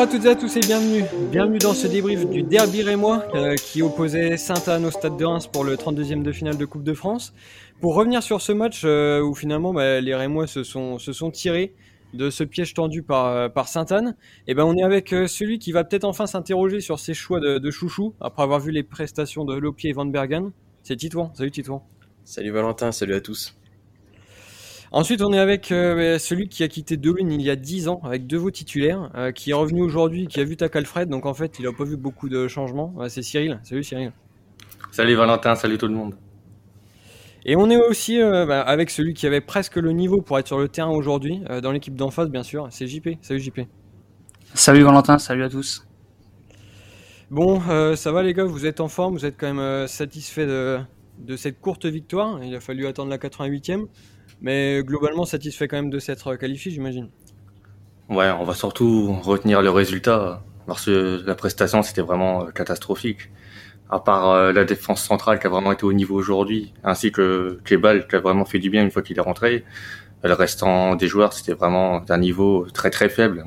Bonjour à toutes et à tous et bienvenue. Bienvenue dans ce débrief du derby rémois euh, qui opposait Sainte-Anne au stade de Reims pour le 32e de finale de Coupe de France. Pour revenir sur ce match euh, où finalement bah, les Rémois se sont, tirés de ce piège tendu par, euh, par Sainte-Anne, et ben on est avec celui qui va peut-être enfin s'interroger sur ses choix de, de, chouchou après avoir vu les prestations de Lopier et Van Bergen. C'est Titouan. Salut Titouan. Salut Valentin, salut à tous. Ensuite, on est avec euh, celui qui a quitté Dolune il y a 10 ans, avec deux veaux titulaires, euh, qui est revenu aujourd'hui, qui a vu Takalfred, donc en fait, il n'a pas vu beaucoup de changements. c'est Cyril. Salut Cyril. Salut Valentin, salut tout le monde. Et on est aussi euh, bah, avec celui qui avait presque le niveau pour être sur le terrain aujourd'hui, dans l'équipe d'en face, bien sûr, c'est JP. Salut JP. Salut Valentin, salut à tous. Bon, ça va les gars, vous êtes en forme, vous êtes quand même satisfait de, de cette courte victoire? Il a fallu attendre la 88e. Mais globalement satisfait quand même de s'être qualifié, j'imagine. Ouais, on va surtout retenir le résultat. Parce que la prestation, c'était vraiment catastrophique. À part euh, la défense centrale qui a vraiment été au niveau aujourd'hui, ainsi que Kebal qui a vraiment fait du bien une fois qu'il est rentré. Le restant des joueurs, c'était vraiment d'un niveau très très faible.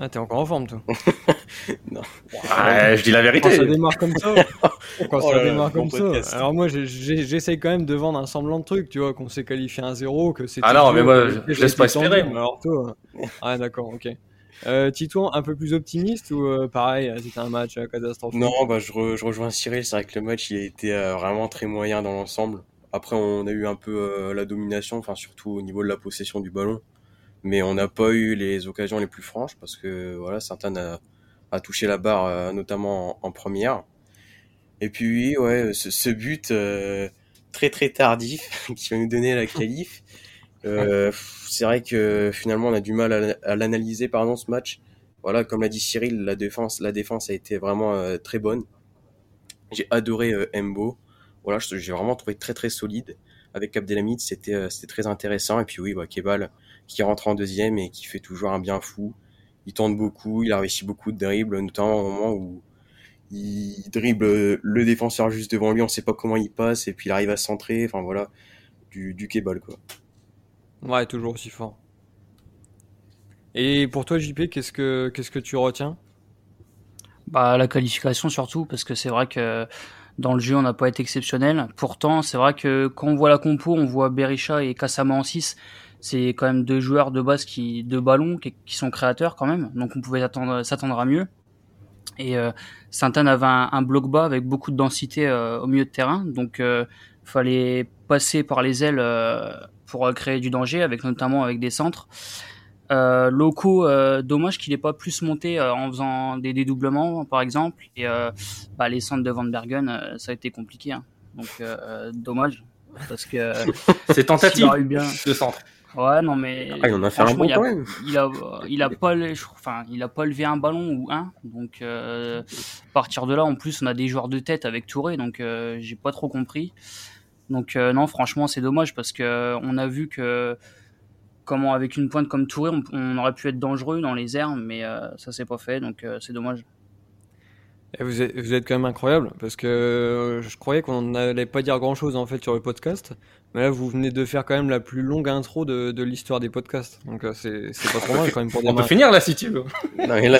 Ah, t'es encore en forme, toi Non. je dis la vérité. Quand ça démarre comme ça. quand ça oh démarre comme ça. Alors, moi, j'essaye quand même de vendre un semblant de truc, tu vois, qu'on s'est qualifié 1-0, que c'est. Ah non, mais moi, je, laisse pas espérer. Alors, toi. Ah, d'accord, ok. Euh, Titouan, un peu plus optimiste ou euh, pareil, c'était un match euh, catastrophique? Non, bah, je, je, rejoins Cyril, c'est vrai que le match il a été euh, vraiment très moyen dans l'ensemble. Après, on a eu un peu la domination, enfin surtout au niveau de la possession du ballon mais on n'a pas eu les occasions les plus franches parce que voilà, certains a, a touché la barre euh, notamment en, première. Et puis oui, ouais, ce, but euh, très très tardif qui va nous donner la qualif. Euh, c'est vrai que finalement on a du mal à, l'analyser pardon ce match. Voilà, comme l'a dit Cyril, la défense, la défense a été vraiment euh, très bonne. J'ai adoré Embo. Voilà, j'ai vraiment trouvé très très solide. Avec Abdelhamid, c'était c'était très intéressant. Et puis oui, bah, Kebal, qui rentre en deuxième et qui fait toujours un bien fou. Il tente beaucoup, il a réussi beaucoup de dribbles, notamment au moment où il dribble le défenseur juste devant lui, on sait pas comment il passe, et puis il arrive à centrer, enfin voilà, du, du kebal quoi. Ouais, toujours aussi fort. Et pour toi JP, qu'est-ce que, qu'est-ce que tu retiens? Bah la qualification surtout, parce que c'est vrai que dans le jeu on n'a pas été exceptionnel. Pourtant, c'est vrai que quand on voit la compo, on voit Berisha et Kasama en 6, c'est quand même deux joueurs de base qui de ballon qui, sont créateurs quand même. Donc on pouvait s'attendre à mieux. Et euh, Saint-Anne avait un, bloc bas avec beaucoup de densité euh, au milieu de terrain. Donc euh, fallait passer par les ailes euh, pour créer du danger avec notamment avec des centres. Locaux dommage qu'il n'ait pas plus monté en faisant des dédoublements par exemple. Et bah, les centres de Van Bergen ça a été compliqué hein. donc dommage. Parce que c'est tentative bien... de centre Ouais, non, mais. Ah, il en a fait un bon quand même. Il a, il a pas, enfin, il a pas levé un ballon ou un. Donc, euh, à partir de là, en plus, on a des joueurs de tête avec Touré, donc euh, j'ai pas trop compris. Donc, euh, non, franchement, c'est dommage parce que on a vu que comment avec une pointe comme Touré, on, on aurait pu être dangereux dans les airs, mais ça s'est pas fait, donc c'est dommage. Et vous, êtes, vous êtes quand même incroyable parce que euh, je croyais qu'on n'allait pas dire grand chose en fait sur le podcast, là vous venez de faire quand même la plus longue intro de, de l'histoire des podcasts, donc euh, c'est pas trop mal quand même pour On peut finir là si tu veux. Non mais là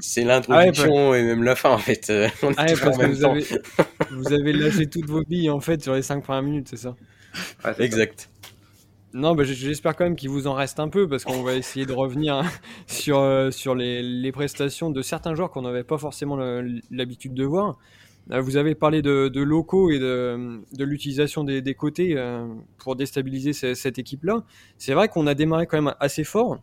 c'est l'introduction ah et même la fin en fait. Euh, ah parce que vous avez, vous avez lâché toutes vos billes en fait sur les 5 premières minutes, c'est ça Exact. Non, bah, j'espère quand même qu'il vous en reste un peu parce qu'on va essayer de revenir hein, sur, euh, sur les, les, prestations de certains joueurs qu'on n'avait pas forcément l'habitude de voir. Euh, vous avez parlé de, de locaux et de, l'utilisation des, côtés euh, pour déstabiliser cette équipe-là. C'est vrai qu'on a démarré quand même assez fort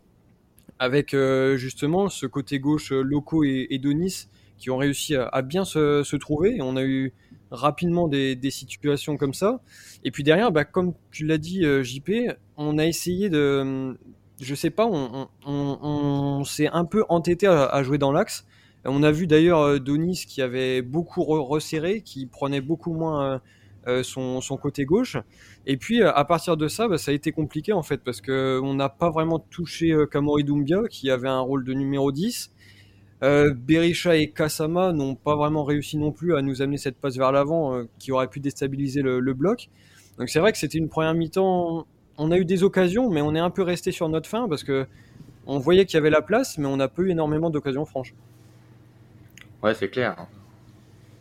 avec justement ce côté gauche locaux et, Donis qui ont réussi à, bien se, trouver. On a eu rapidement des, situations comme ça. Et puis derrière, bah, comme tu l'as dit, euh, JP, on a essayé de, je sais pas, on, s'est un peu entêté à jouer dans l'axe. On a vu d'ailleurs euh, Donis qui avait beaucoup resserré, qui prenait beaucoup moins euh, son, son, côté gauche. Et puis à partir de ça, bah, ça a été compliqué en fait parce que on n'a pas vraiment touché Kamori Doumbia qui avait un rôle de numéro 10. Euh, Berisha et Kasama n'ont pas vraiment réussi non plus à nous amener cette passe vers l'avant euh, qui aurait pu déstabiliser le, le bloc. Donc c'est vrai que c'était une première mi-temps. On a eu des occasions, mais on est un peu resté sur notre fin parce que on voyait qu'il y avait la place, mais on n'a pas eu énormément d'occasions franches. Ouais, c'est clair.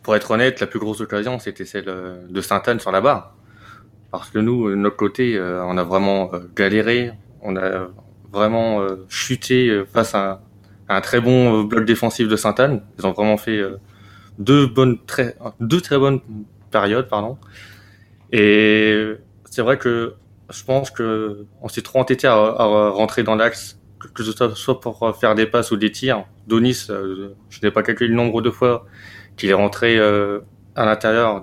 Pour être honnête, la plus grosse occasion, c'était celle euh, de Sainte-Anne sur la barre. Parce que nous, de notre côté, euh, on a vraiment euh, galéré, on a vraiment chuté face à un, très bon bloc défensif de Sainte-Anne. Ils ont vraiment fait deux bonnes, très, deux très bonnes périodes, pardon. Et c'est vrai que je pense que on s'est trop entêté à, à rentrer dans l'axe que ce soit pour faire des passes ou des tirs. Donis, euh, je n'ai pas calculé le nombre de fois qu'il est rentré euh, à l'intérieur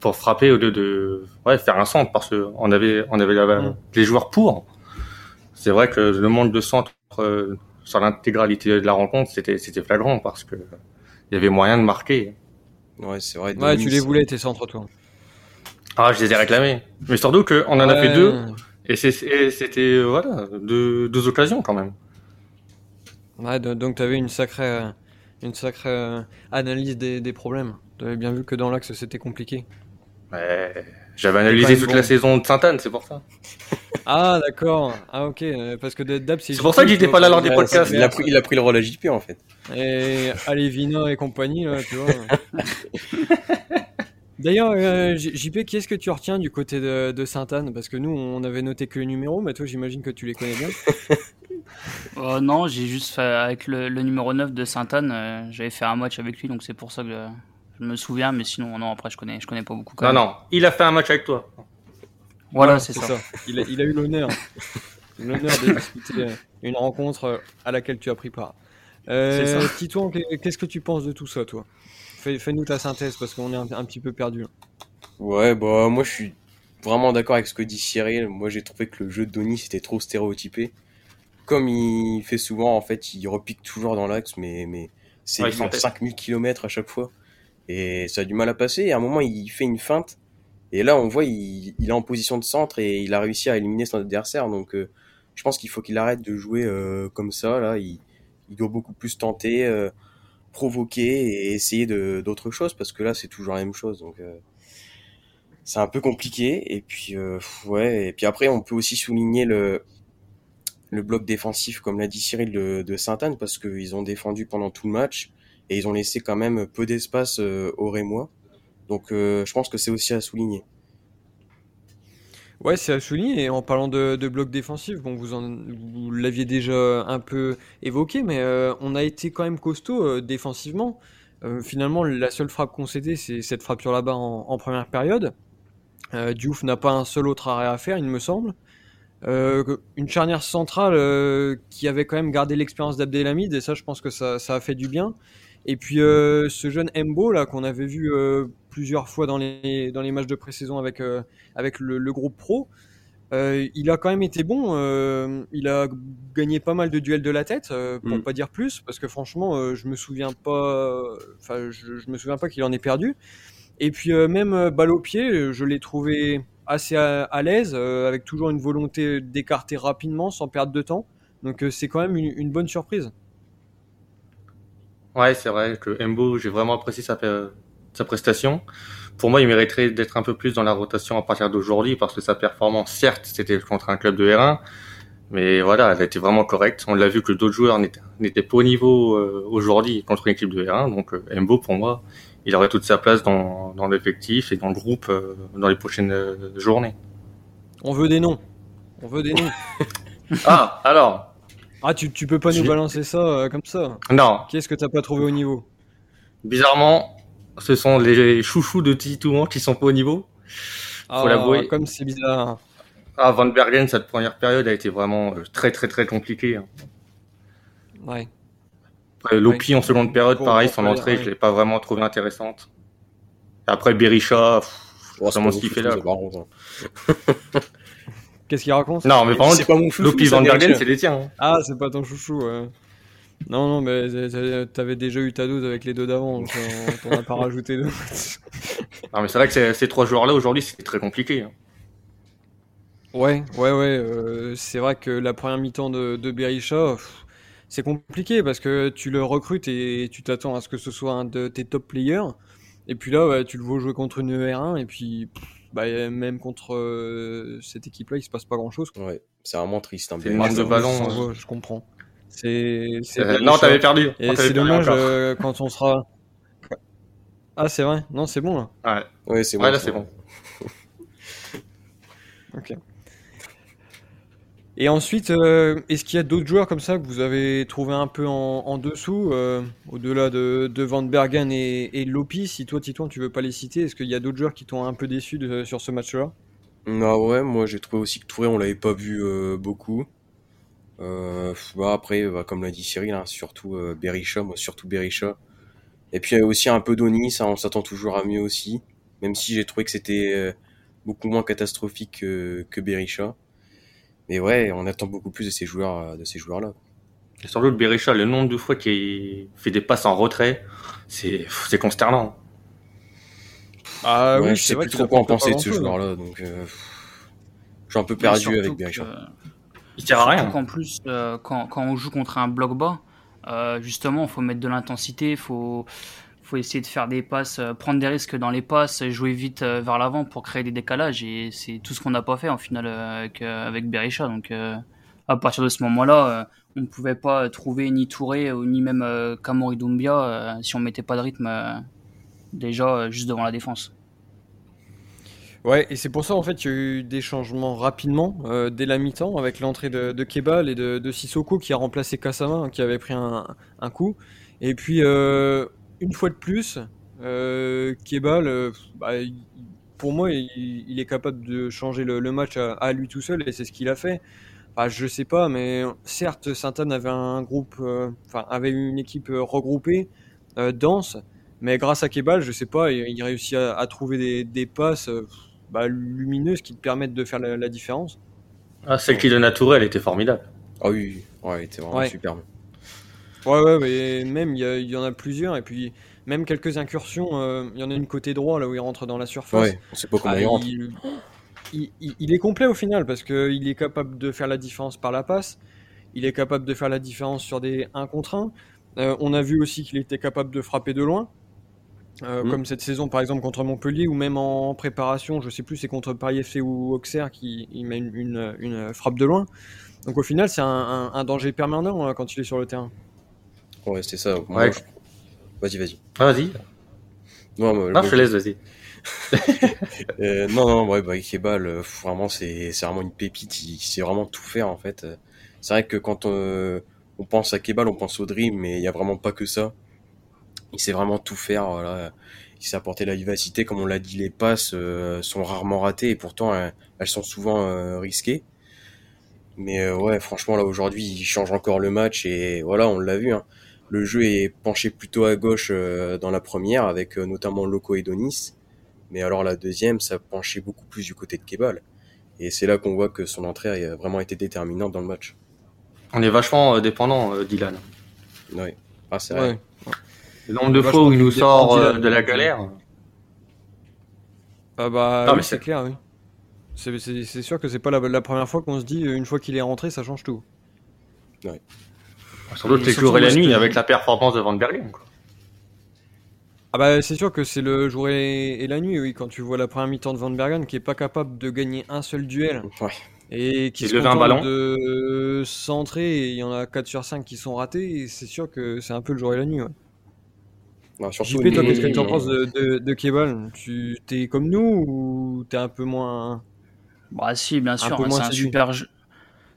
pour frapper au lieu de ouais, faire un centre parce qu'on avait on avait mm. les joueurs pour. C'est vrai que le manque de centre euh, sur l'intégralité de la rencontre, c'était c'était flagrant parce que il y avait moyen de marquer. Ouais, c'est vrai. Ouais, tu les voulais tes centres toi. Ah, je les ai réclamés. Mais surtout qu'on en a fait deux et c'était voilà deux, deux occasions quand même. Ouais, donc tu avais une sacrée, euh, une sacrée euh, analyse des, des problèmes. Tu avais bien vu que dans l'axe c'était compliqué. Ouais, j'avais analysé toute la saison de Sainte-Anne, c'est pour ça. Ah d'accord, ah ok, parce que d'hab c'est. C'est pour ça que j'étais pas là lors des podcasts. Il a pris, il a pris le rôle à JP en fait. Et Alevina et compagnie là, tu vois. D'ailleurs, euh, JP, qui est-ce que tu retiens du côté de, de Sainte-Anne? Parce que nous, on avait noté que le numéro, mais toi, j'imagine que tu les connais bien. euh, non, j'ai juste fait avec le, numéro 9 de Sainte-Anne, euh, j'avais fait un match avec lui, donc c'est pour ça que je, me souviens, mais sinon, non, après, je connais, je connais pas beaucoup. non, non, il a fait un match avec toi. Voilà, c'est ça. Il, a, il, a, eu l'honneur. l'honneur de discuter une rencontre à laquelle tu as pris part. Euh, Titouan, qu'est-ce que tu penses de tout ça, toi? Fais-nous ta synthèse parce qu'on est un, petit peu perdu. Ouais, bah moi je suis vraiment d'accord avec ce que dit Cyril. Moi j'ai trouvé que le jeu de Donny c'était trop stéréotypé. Comme il fait souvent, en fait, il repique toujours dans l'axe, mais, mais c'est ouais, 5000 km à chaque fois. Et ça a du mal à passer. Et à un moment, il fait une feinte. Et là, on voit, il, il est en position de centre et il a réussi à éliminer son adversaire. Donc, euh, je pense qu'il faut qu'il arrête de jouer euh, comme ça. Là, il, il doit beaucoup plus tenter. Euh, provoquer et essayer d'autres choses parce que là c'est toujours la même chose donc euh, c'est un peu compliqué et puis euh, ouais et puis après on peut aussi souligner le bloc défensif comme l'a dit Cyril de, de Sainte-Anne parce qu'ils ont défendu pendant tout le match et ils ont laissé quand même peu d'espace euh, aux Rémois donc je pense que c'est aussi à souligner Ouais, c'est à souligner. Et en parlant de, bloc défensif, bon, vous, l'aviez déjà un peu évoqué, mais euh, on a été quand même costaud euh, défensivement. Euh, finalement, la seule frappe concédée, c'est cette frappe sur la barre en, première période. Diouf n'a pas un seul autre arrêt à faire, il me semble. une charnière centrale qui avait quand même gardé l'expérience d'Abdelhamid, et ça, je pense que ça, a fait du bien. Et puis ce jeune Embo là qu'on avait vu plusieurs fois dans les, dans les matchs de pré-saison avec, euh, avec le, le, groupe pro. Euh, il a quand même été bon. Euh, il a gagné pas mal de duels de la tête, euh, pour mm. pas dire plus, parce que franchement, euh, je me souviens pas. Enfin, je, je, me souviens pas qu'il en ait perdu. Et puis même balle au pied, je l'ai trouvé assez à, à l'aise, avec toujours une volonté d'écarter rapidement, sans perdre de temps. Donc c'est quand même une, une, bonne surprise. Ouais, c'est vrai que Embo, j'ai vraiment apprécié sa, sa prestation. Pour moi, il mériterait d'être un peu plus dans la rotation à partir d'aujourd'hui parce que sa performance, certes, c'était contre un club de R1, mais voilà, elle a été vraiment correcte. On l'a vu que d'autres joueurs n'étaient pas au niveau euh, aujourd'hui contre une équipe de R1. Donc euh, Embo, pour moi, il aurait toute sa place dans, dans l'effectif et dans le groupe euh, dans les prochaines journées. On veut des noms. On veut des noms. ah, alors. Ah, tu, tu peux pas nous balancer ça comme ça. Non. Qu'est-ce que t'as pas trouvé au niveau Bizarrement, ce sont les chouchous de Titouan qui sont pas au niveau. Faut ah, l'avouer. Comme c'est bizarre. Ah, Van Bergen, cette première période a été vraiment euh, très très très compliquée. Hein. Ouais. Lopi en seconde période, pareil, son entrée, je l'ai pas vraiment trouvé intéressante. après Berisha, oh, vraiment ce qu'il fait là. Qu'est-ce qu'il raconte Non, mais par contre, Lopi Van Bergen, c'est les tiens. Hein. Ah, c'est pas ton chouchou. Ouais. Non, non, mais t'avais déjà eu ta dose avec les deux d'avant, donc t'en as pas rajouté deux. non, mais c'est vrai que ces trois joueurs-là, aujourd'hui, c'est très compliqué. Hein. Ouais, ouais, ouais. Euh, c'est vrai que la première mi-temps de, de Berisha, c'est compliqué parce que tu le recrutes et tu t'attends à ce que ce soit un de tes top players. Et puis là, tu le vois jouer contre une R1 et puis bah, même contre euh, cette équipe-là, il se passe pas grand-chose. Ouais, c'est vraiment triste. Hein, c'est de ballon. je comprends. C'est. Euh, non, t'avais perdu. Et c'est dommage euh, quand on sera. Ah, c'est vrai. Non, c'est bon là. Ouais, Ouais, c'est ouais bon. là c'est bon. Ok. Et ensuite, euh, est-ce qu'il y a d'autres joueurs comme ça que vous avez trouvé un peu en, dessous, euh, au-delà de, Van Bergen et, et Lopi Si toi, Titouan, tu veux pas les citer, est-ce qu'il y a d'autres joueurs qui t'ont un peu déçu sur ce match-là? Ah ouais, moi j'ai trouvé aussi que Touré, on l'avait pas vu euh, beaucoup. Bah, après, bah, comme l'a dit Cyril, hein, surtout Berisha, moi surtout Berisha. Et puis aussi un peu d'Oni, ça on s'attend toujours à mieux aussi. Même si j'ai trouvé que c'était beaucoup moins catastrophique que, que Berisha. Mais ouais, on attend beaucoup plus de ces joueurs, euh, de ces joueurs-là. Et surtout le Berisha, le nombre de fois qu'il fait des passes en retrait, c'est c'est consternant. Ah ouais, oui, je sais plus trop quoi en penser de ce grand-chose. joueur-là, donc euh, je suis un peu perdu Surtout avec que- Berisha. Il sert à rien. qu'en plus, euh, quand, quand on joue contre un bloc bas, euh, justement, il faut mettre de l'intensité, il faut, faut essayer de faire des passes, euh, prendre des risques dans les passes, jouer vite euh, vers l'avant pour créer des décalages. Et c'est tout ce qu'on n'a pas fait en final euh, avec, avec Berisha. Donc, à partir de ce moment-là, on ne pouvait pas trouver ni Touré ou ni même Kamori Doumbia si on mettait pas de rythme déjà juste devant la défense. Ouais, et c'est pour ça en fait qu'il y a eu des changements rapidement dès la mi-temps avec l'entrée de, de Kebal et de, de Sissoko qui a remplacé Kasama hein, qui avait pris un, un coup. Et puis euh, une fois de plus, euh, Kebal, euh, bah, pour moi, il, il est capable de changer le, le match à, à lui tout seul et c'est ce qu'il a fait. Bah, je sais pas, mais certes, Sainte-Anne avait un groupe, euh, enfin avait une équipe euh, regroupée, euh, dense, mais grâce à Kebal, je sais pas, il, il réussit à, à trouver des, des passes. euh, bah, lumineuses qui te permettent de faire la, la différence. Ah, celle qui donne à Touré, elle était formidable. Ah oui, oui. ouais, il était vraiment Ouais. superbe. Ouais, ouais, mais même il y, en a plusieurs, et puis même quelques incursions. euh, il y en a une côté droit, là où il rentre dans la surface. Ouais, on sait pas comment Ah, il rentre. il, il- il- il est complet au final, parce qu'il est capable de faire la différence par la passe, il est capable de faire la différence sur des 1 contre 1. Euh, on a vu aussi qu'il était capable de frapper de loin. Euh, Mm. Comme cette saison par exemple contre Montpellier ou même en préparation, je sais plus c'est contre Paris FC ou Auxerre qui il met une, une- une frappe de loin. Donc au final c'est un, un- un danger permanent hein, quand il est sur le terrain. Ouais, c'était ça. Ouais. je- Vas-y, vas-y. Ah, vas-y. Non, Ah, moi, je te laisse, vas-y. Euh, non, non, ouais, bah, Ikebal, euh, vraiment, c'est, vraiment une pépite. Il, il sait vraiment tout faire, en fait. Euh, C'est vrai que quand on, on pense à Kebal, on pense au Dream, mais il y a vraiment pas que ça. Il sait vraiment tout faire, voilà. Il sait apporter la vivacité, comme on l'a dit, les passes euh, sont rarement ratées et pourtant euh, elles sont souvent euh, risquées. Mais euh, ouais, franchement, là aujourd'hui, il change encore le match et voilà, on l'a vu. Hein. Le jeu est penché plutôt à gauche euh, dans la première, avec euh, notamment Loco et Donis. Mais alors la deuxième, ça penchait beaucoup plus du côté de Kebal. Et c'est là qu'on voit que son entrée a vraiment été déterminante dans le match. On est vachement euh, dépendant, euh, Dylan. Ouais. Ah, c'est vrai. Ouais. Le nombre de fois où il nous sort euh, Dylan. de la galère. Ah bah oui, c'est clair, oui. C'est- C'est c'est sûr que c'est pas la, la première fois qu'on se dit une fois qu'il est rentré, ça change tout. Surtout Et les jours et la nuit avec la performance de Van Bergen. Quoi. Ah bah c'est sûr que c'est le jour et, et la nuit, oui, quand tu vois la première mi-temps de Van Bergen qui est pas capable de gagner un seul duel Ouais. et qui Et se lever un contente ballon. de centrer et il y en a 4 sur 5 qui sont ratés et c'est sûr que c'est un peu le jour et la nuit. Ouais. Non, surtout JP, toi, qu'est-ce que tu en penses de, de, de Kebal? Tu t'es comme nous ou t'es un peu moins... Bah si, bien sûr, hein, un super,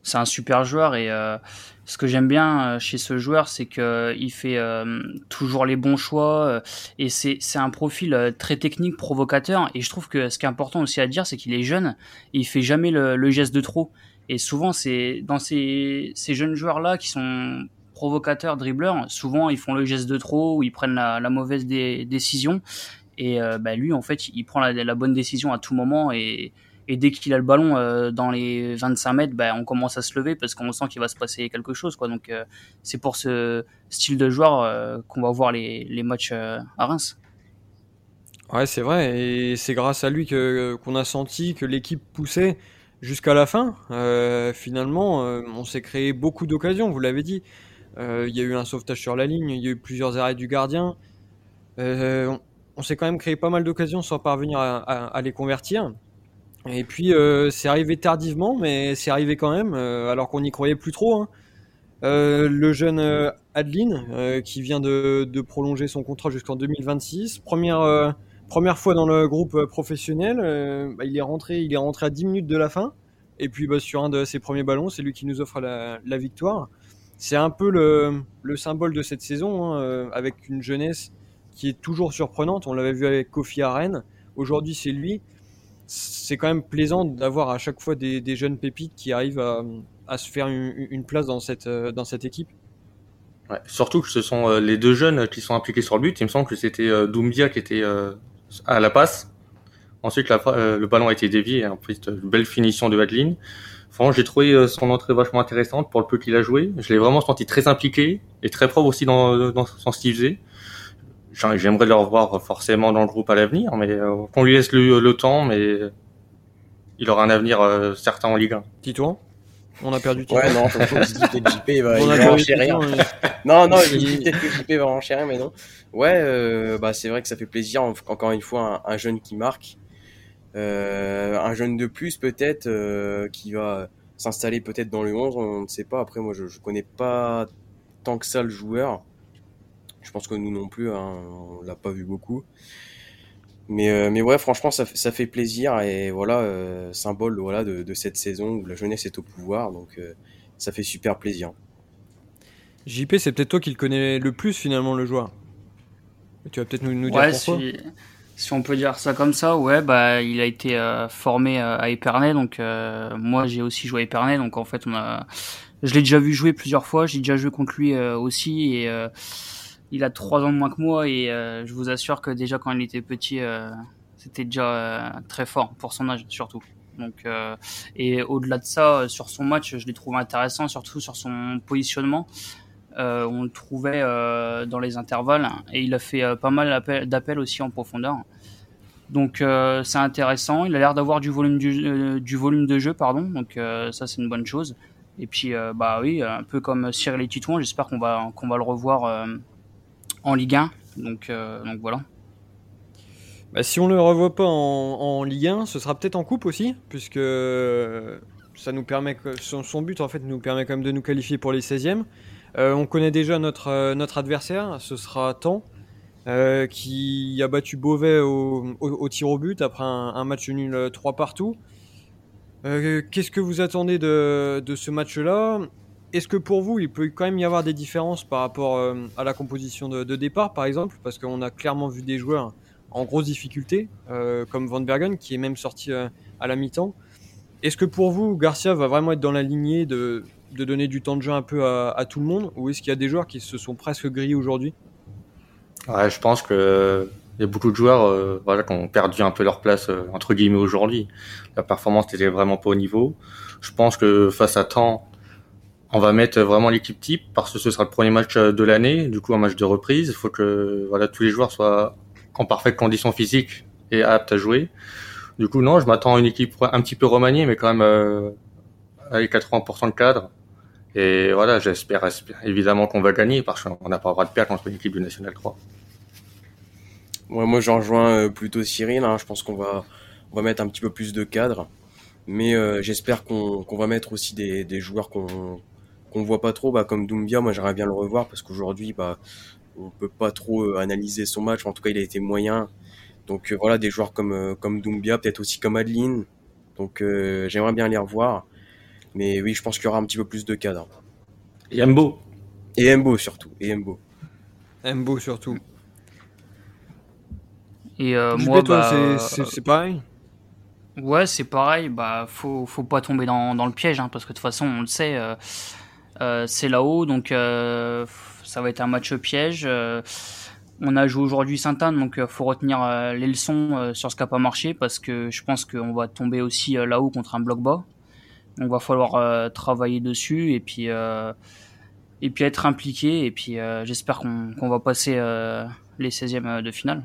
c'est un super joueur et euh, ce que j'aime bien euh, chez ce joueur, c'est que il fait euh, toujours les bons choix euh, et c'est un profil euh, très technique, provocateur et je trouve que ce qui est important aussi à dire, c'est qu'il est jeune et il fait jamais le, geste de trop. Et souvent c'est dans ces jeunes joueurs là qui sont provocateurs, dribbleurs, souvent ils font le geste de trop ou ils prennent la, mauvaise dé- décision et euh, bah, lui en fait il prend la, la bonne décision à tout moment et et dès qu'il a le ballon euh, dans les 25 mètres, ben, on commence à se lever parce qu'on sent qu'il va se passer quelque chose. Quoi. Donc euh, c'est pour ce style de joueur euh, qu'on va voir les, matchs à Reims. Ouais, c'est vrai, et c'est grâce à lui que qu'on a senti que l'équipe poussait jusqu'à la fin. Finalement, on s'est créé beaucoup d'occasions, vous l'avez dit. Il y a eu un sauvetage sur la ligne, il y a eu plusieurs arrêts du gardien. On s'est quand même créé pas mal d'occasions sans parvenir à les convertir. Et puis euh, c'est arrivé tardivement, mais c'est arrivé quand même, euh, alors qu'on n'y croyait plus trop. hein. le jeune Adeline, qui vient de, prolonger son contrat jusqu'en 2026. Première, première fois dans le groupe professionnel. Bah, il, est rentré, il est rentré à 10 minutes de la fin. Et puis bah, sur un de ses premiers ballons, c'est lui qui nous offre la, victoire. C'est un peu le, le, symbole de cette saison, hein, avec une jeunesse qui est toujours surprenante. On l'avait vu avec Kofi à Rennes. Aujourd'hui, c'est lui. C'est quand même plaisant d'avoir à chaque fois des, jeunes pépites qui arrivent à, se faire une, place dans cette, dans cette équipe. Ouais, surtout que ce sont euh, les deux jeunes qui sont impliqués sur le but. Il me semble que c'était euh, Doumbia qui était euh, à la passe. Ensuite, le ballon a été dévié. Ensuite, une belle finition de Adeline. Franchement, j'ai trouvé son entrée vachement intéressante pour le peu qu'il a joué. Je l'ai vraiment senti très impliqué et très propre aussi dans, dans, dans ce faisait. J'aimerais le revoir forcément dans le groupe à l'avenir, mais euh, qu'on lui laisse le, le, temps, mais il aura un avenir euh, certain en Ligue 1. Titouan On a perdu Titouan. Ouais, non, JP il va, enchérir. Non, non, il dit peut-être que JP va enchérir, mais non. Ouais, euh, bah, c'est vrai que ça fait plaisir, encore une fois, un, un jeune qui marque. Euh, un jeune de plus, peut-être, euh, qui va s'installer peut-être dans le 11, on ne sait pas. Après, moi, je, je connais pas tant que ça le joueur. Je pense que nous non plus, hein, on l'a pas vu beaucoup. Mais, euh, mais ouais, franchement, ça, ça fait plaisir et voilà, euh, symbole voilà, de, de, cette saison où la jeunesse est au pouvoir. Donc euh, ça fait super plaisir. JP, c'est peut-être toi qui le connais le plus finalement, le joueur. Tu vas peut-être nous, nous dire ouais, pourquoi. Si, si, on peut dire ça comme ça, ouais, bah, il a été euh, formé à Épernay. Donc moi, j'ai aussi joué à Épernay. Donc en fait, on a... je l'ai déjà vu jouer plusieurs fois. J'ai déjà joué contre lui aussi. Et il a trois ans de moins que moi et euh, je vous assure que déjà quand il était petit, euh, c'était déjà euh, très fort pour son âge surtout. Donc et au-delà de ça, sur son match, je l'ai trouvé intéressant, surtout sur son positionnement. on le trouvait dans les intervalles et il a fait pas mal d'appels aussi en profondeur. Donc c'est intéressant. Il a l'air d'avoir du volume du, volume de jeu, pardon. Donc ça c'est une bonne chose. Et puis bah oui, un peu comme Cyril et Titouan, j'espère qu'on va qu'on va le revoir en Ligue 1. Donc, euh, donc voilà. Bah, si on ne le revoit pas en, Ligue 1, ce sera peut-être en Coupe aussi, puisque ça nous permet, son, but en fait nous permet quand même de nous qualifier pour les 16e. Euh, on connaît déjà notre, euh, notre adversaire, ce sera euh, qui a battu Beauvais au, au, tir au but après un, match nul 3 partout. Qu'est-ce que vous attendez de, de ce match-là? Est-ce que pour vous, il peut quand même y avoir des différences par rapport euh, à la composition de, départ, par exemple? Parce qu'on a clairement vu des joueurs en grosse difficulté, euh, comme Van Bergen, qui est même sorti euh, à la mi-temps. Est-ce que pour vous, Garcia va vraiment être dans la lignée de, donner du temps de jeu un peu à, tout le monde? Ou est-ce qu'il y a des joueurs qui se sont presque grillés aujourd'hui? Je pense que il y a beaucoup de joueurs voilà, qui ont perdu un peu leur place entre guillemets aujourd'hui. La performance n'était vraiment pas au niveau. Je pense que face à temps, on va mettre vraiment l'équipe type parce que ce sera le premier match de l'année, du coup un match de reprise. Il faut que voilà tous les joueurs soient en parfaite condition physique et aptes à jouer. Du coup non, je m'attends à une équipe un petit peu remaniée, mais quand même euh, avec 80% de cadre. Et voilà, j'espère évidemment qu'on va gagner parce qu'on n'a pas le droit de perdre contre une équipe du National 3. Ouais, moi j'en rejoins plutôt Cyril. Hein. Je pense qu'on va on va mettre un petit peu plus de cadre, mais euh, j'espère qu'on qu va mettre aussi des, des joueurs qu'on qu'on voit pas trop, bah, comme Doumbia, moi j'aimerais bien le revoir parce qu'aujourd'hui, bah, on peut pas trop euh, analyser son match. En tout cas, il a été moyen. Donc euh, voilà, des joueurs comme euh, comme Doumbia, peut-être aussi comme Adeline. Donc euh, j'aimerais bien les revoir. Mais oui, je pense qu'il y aura un petit peu plus de cadre. Et Mbo. Et Mbo surtout. Et Mbo. Mbo surtout. Et euh, moi, bah, c'est pareil. Ouais, c'est pareil. Bah, faut faut pas tomber dans, dans le piège, hein, parce que de toute façon, on le sait. Euh, c'est là-haut, donc euh, ça va être un match piège. Euh, on a joué aujourd'hui Sainte-Anne, donc il faut retenir les leçons sur ce qui n'a pas marché, parce que je pense qu'on va tomber aussi là-haut contre un bloc bas. Donc va falloir travailler dessus et puis et puis être impliqué et puis j'espère qu'on qu va passer les 16e de finale.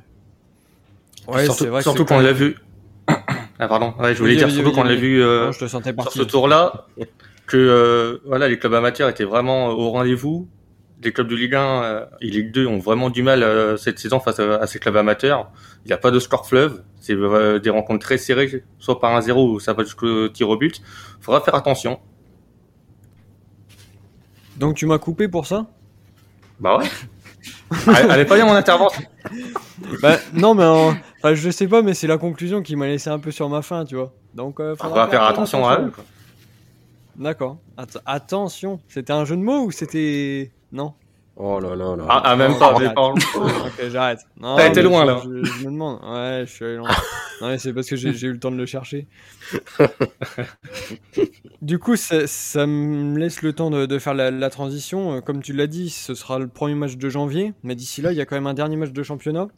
Ouais, surtout, vrai surtout qu'on l'a vu. ah pardon, ouais, je voulais oui, dire oui, surtout oui, qu'on l'a vu euh, je te sentais sur ce tour-là que euh, voilà les clubs amateurs étaient vraiment au rendez-vous. Les clubs de Ligue 1 euh, et Ligue 2 ont vraiment du mal euh, cette saison face à, à, ces clubs amateurs. Il n'y a pas de score fleuve, c'est euh, des rencontres très serrées, soit par un zéro ou ça va jusqu'au tir au but. Il faudra faire attention. Donc tu m'as coupé pour ça? Bah ouais. elle, elle est pas bien mon intervention. Bah non, mais en- enfin, je sais pas, mais c'est la conclusion qui m'a laissé un peu sur ma faim, tu vois. Donc euh, On faudra va faire attention à eux. quoi. D'accord. Att- attention, c'était un jeu de mots ou c'était non? Oh là là là. Ah, ah, même Non, pas, j'arrête. même pas. Ok, j'arrête. T'as été loin, je- là. Je, je me demande. Ouais, je suis allé loin. Non, mais c'est parce que j'ai j'ai eu le temps de le chercher. du coup, ça, ça me laisse le temps de, de faire la, la transition. Euh, Comme tu l'as dit, ce sera le premier match de janvier. Mais d'ici là, il y a quand même un dernier match de championnat.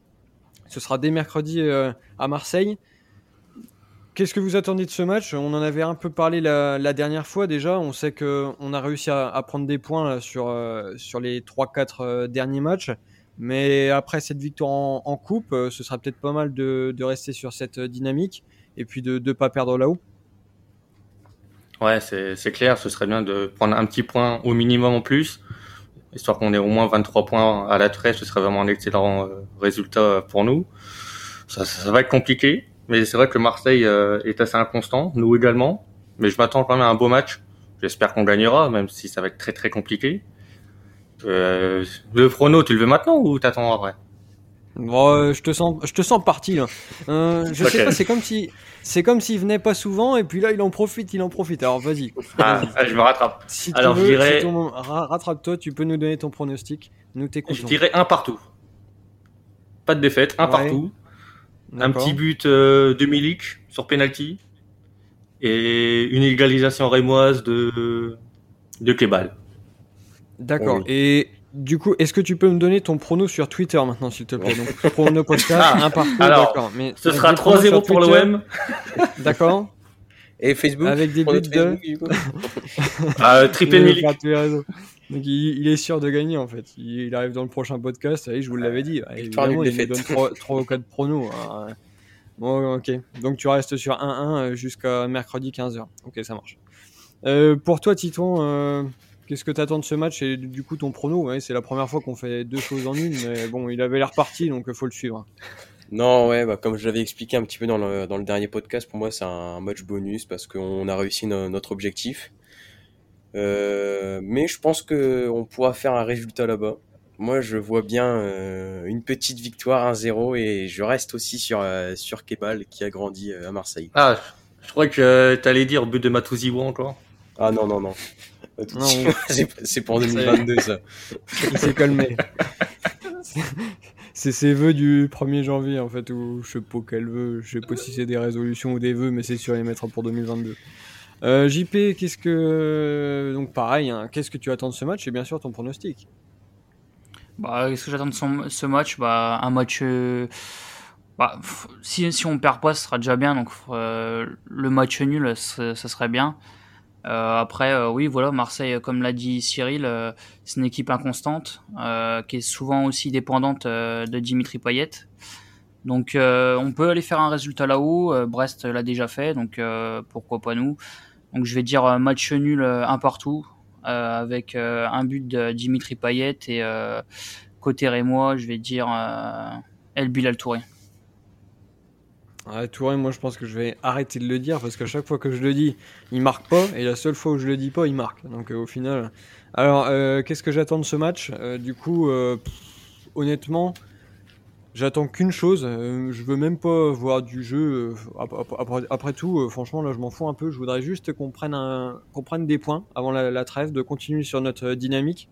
Ce sera dès mercredi euh, à Marseille. Qu'est-ce que vous attendez de ce match? On en avait un peu parlé la, dernière fois déjà. On sait qu'on a réussi à, prendre des points sur, euh, sur les 3-4 euh, derniers matchs. Mais après cette victoire en, coupe, euh, ce sera peut-être pas mal de, rester sur cette dynamique et puis de ne pas perdre là-haut. Ouais, c'est clair. Ce serait bien de prendre un petit point au minimum en plus, histoire qu'on ait au moins 23 points à la trêve. Ce serait vraiment un excellent résultat pour nous. Ça va être compliqué, mais c'est vrai que Marseille euh, est assez inconstant, nous également. Mais je m'attends quand même à un beau match. J'espère qu'on gagnera, même si ça va être très très compliqué. Euh, le prono, tu le veux maintenant ou t'attends après? Bon, euh, je te sens, je te sens parti là. Euh, je sais pas, c'est comme si, c'est comme s'il venait pas souvent et puis là il en profite, il en profite. Alors vas-y. ah, ah, Je me rattrape. Si Alors, tu je veux, dirais-. Ra- rattrape-toi, tu peux nous donner ton pronostic. Nous Je t'écoutons. dirais un partout. Pas de défaite, un Ouais. partout. Un petit but euh, de Milik sur penalty et une égalisation rémoise de de Kebal. D'accord. Oui. Et du coup, est-ce que tu peux me donner ton prono sur Twitter maintenant, s'il te plaît? Donc, prono podcast, Ah, un partout, alors, d'accord. Mais Ce sera des pronos 3-0 sur pour l'OM. D'accord. Et Facebook Avec des buts de. Facebook, du coup Euh, triplé Oui, Milik. Donc, il, il est sûr de gagner en fait. Il, il arrive dans le prochain podcast. Allez, je vous l'avais dit. Victoire, Évidemment, il donne 3, ou 4 pronos. hein. Bon, ok. Donc tu restes sur 1-1 jusqu'à mercredi 15h. Ok, ça marche. Euh, pour toi, Titon, euh, qu'est-ce que tu attends de ce match? Et du coup ton prono ouais, C'est la première fois qu'on fait deux choses en une, mais bon, il avait l'air parti, donc il faut le suivre. Non, ouais, bah, comme je l'avais expliqué un petit peu dans le, dans le dernier podcast, pour moi, c'est un match bonus parce qu'on a réussi no- notre objectif. Euh, mais je pense que on pourra faire un résultat là-bas. Moi, je vois bien euh, une petite victoire 1-0 et je reste aussi sur, euh, sur Kebal qui a grandi euh, à Marseille. Ah, je crois que t'allais dire but de Matouziwa encore. Ah non, non, non. Non, c'est pour 2022 ça. Il s'est calmé. c'est ses vœux du 1er janvier en fait, ou je sais pas quel vœu, je sais pas si c'est des résolutions ou des vœux, mais c'est sûr, il les mettra pour 2022. Euh, JP, qu'est-ce que. Donc pareil, hein, qu'est-ce que tu attends de ce match et bien sûr ton pronostic? Bah, qu'est-ce que j'attends de ce match? Bah, Un match. euh, bah, si, si on perd pas, ce sera déjà bien. Donc, euh, le match nul, ce serait bien. Après, oui, voilà, Marseille, comme l'a dit Cyril, c'est une équipe inconstante qui est souvent aussi dépendante de Dimitri Payet. Donc, on peut aller faire un résultat là-haut. Brest l'a déjà fait, donc pourquoi pas nous. Donc, je vais dire euh, match nul, euh, un partout, euh, avec un but de Dimitri Payet et côté Rémois, je vais dire El Bilal Touré. Touré, moi je pense que je vais arrêter de le dire parce qu'à chaque fois que je le dis, il marque pas et la seule fois où je le dis pas, il marque. Donc au final. Alors, qu'est-ce que j'attends de ce match? Du coup, honnêtement, j'attends qu'une chose. euh, je veux même pas voir du jeu. euh, ap- ap- après, après tout, euh, franchement, là je m'en fous un peu. Je voudrais juste qu'on prenne, un, qu'on prenne des points avant la, la trêve, de continuer sur notre euh, dynamique.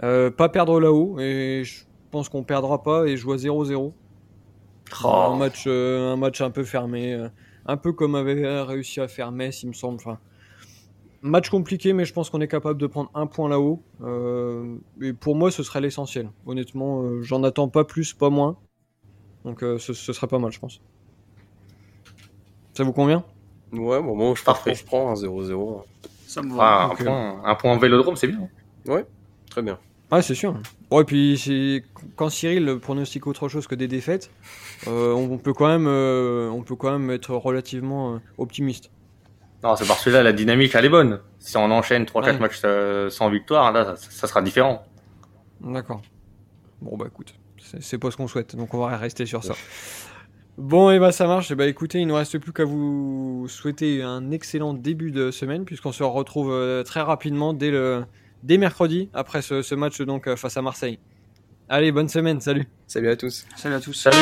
Pas perdre là-haut et je pense qu'on perdra pas et je vois 0-0. Un match, euh, un match un peu fermé, un peu comme avait réussi à faire Metz, il me semble. Enfin, match compliqué, mais je pense qu'on est capable de prendre un point là-haut. Euh, et pour moi, ce serait l'essentiel. Honnêtement, euh, j'en attends pas plus, pas moins. Donc, euh, ce, ce serait pas mal, je pense. Ça vous convient? Ouais, bon, bon je, Parfait. je prends un 0-0. Ça me Ah, un, point, un point en vélodrome, c'est bien. Très bien. Ouais, c'est sûr. Bon, et puis c'est- quand Cyril pronostique autre chose que des défaites, euh, on peut quand même, euh, on peut quand même être relativement euh, optimiste. Non, c'est parce que là, la dynamique, elle est bonne. Si on enchaîne 3-4 Ouais. matchs euh, sans victoire, là, ça, ça sera différent. D'accord. Bon bah écoute, c'est pas ce qu'on souhaite, donc on va rester sur ça. Bon et bah ça marche, et bah écoutez, il ne reste plus qu'à vous souhaiter un excellent début de semaine, puisqu'on se retrouve euh, très rapidement dès le, dès mercredi après ce, ce match donc face à Marseille. Allez, bonne semaine, salut. Salut à tous. Salut à tous. Salut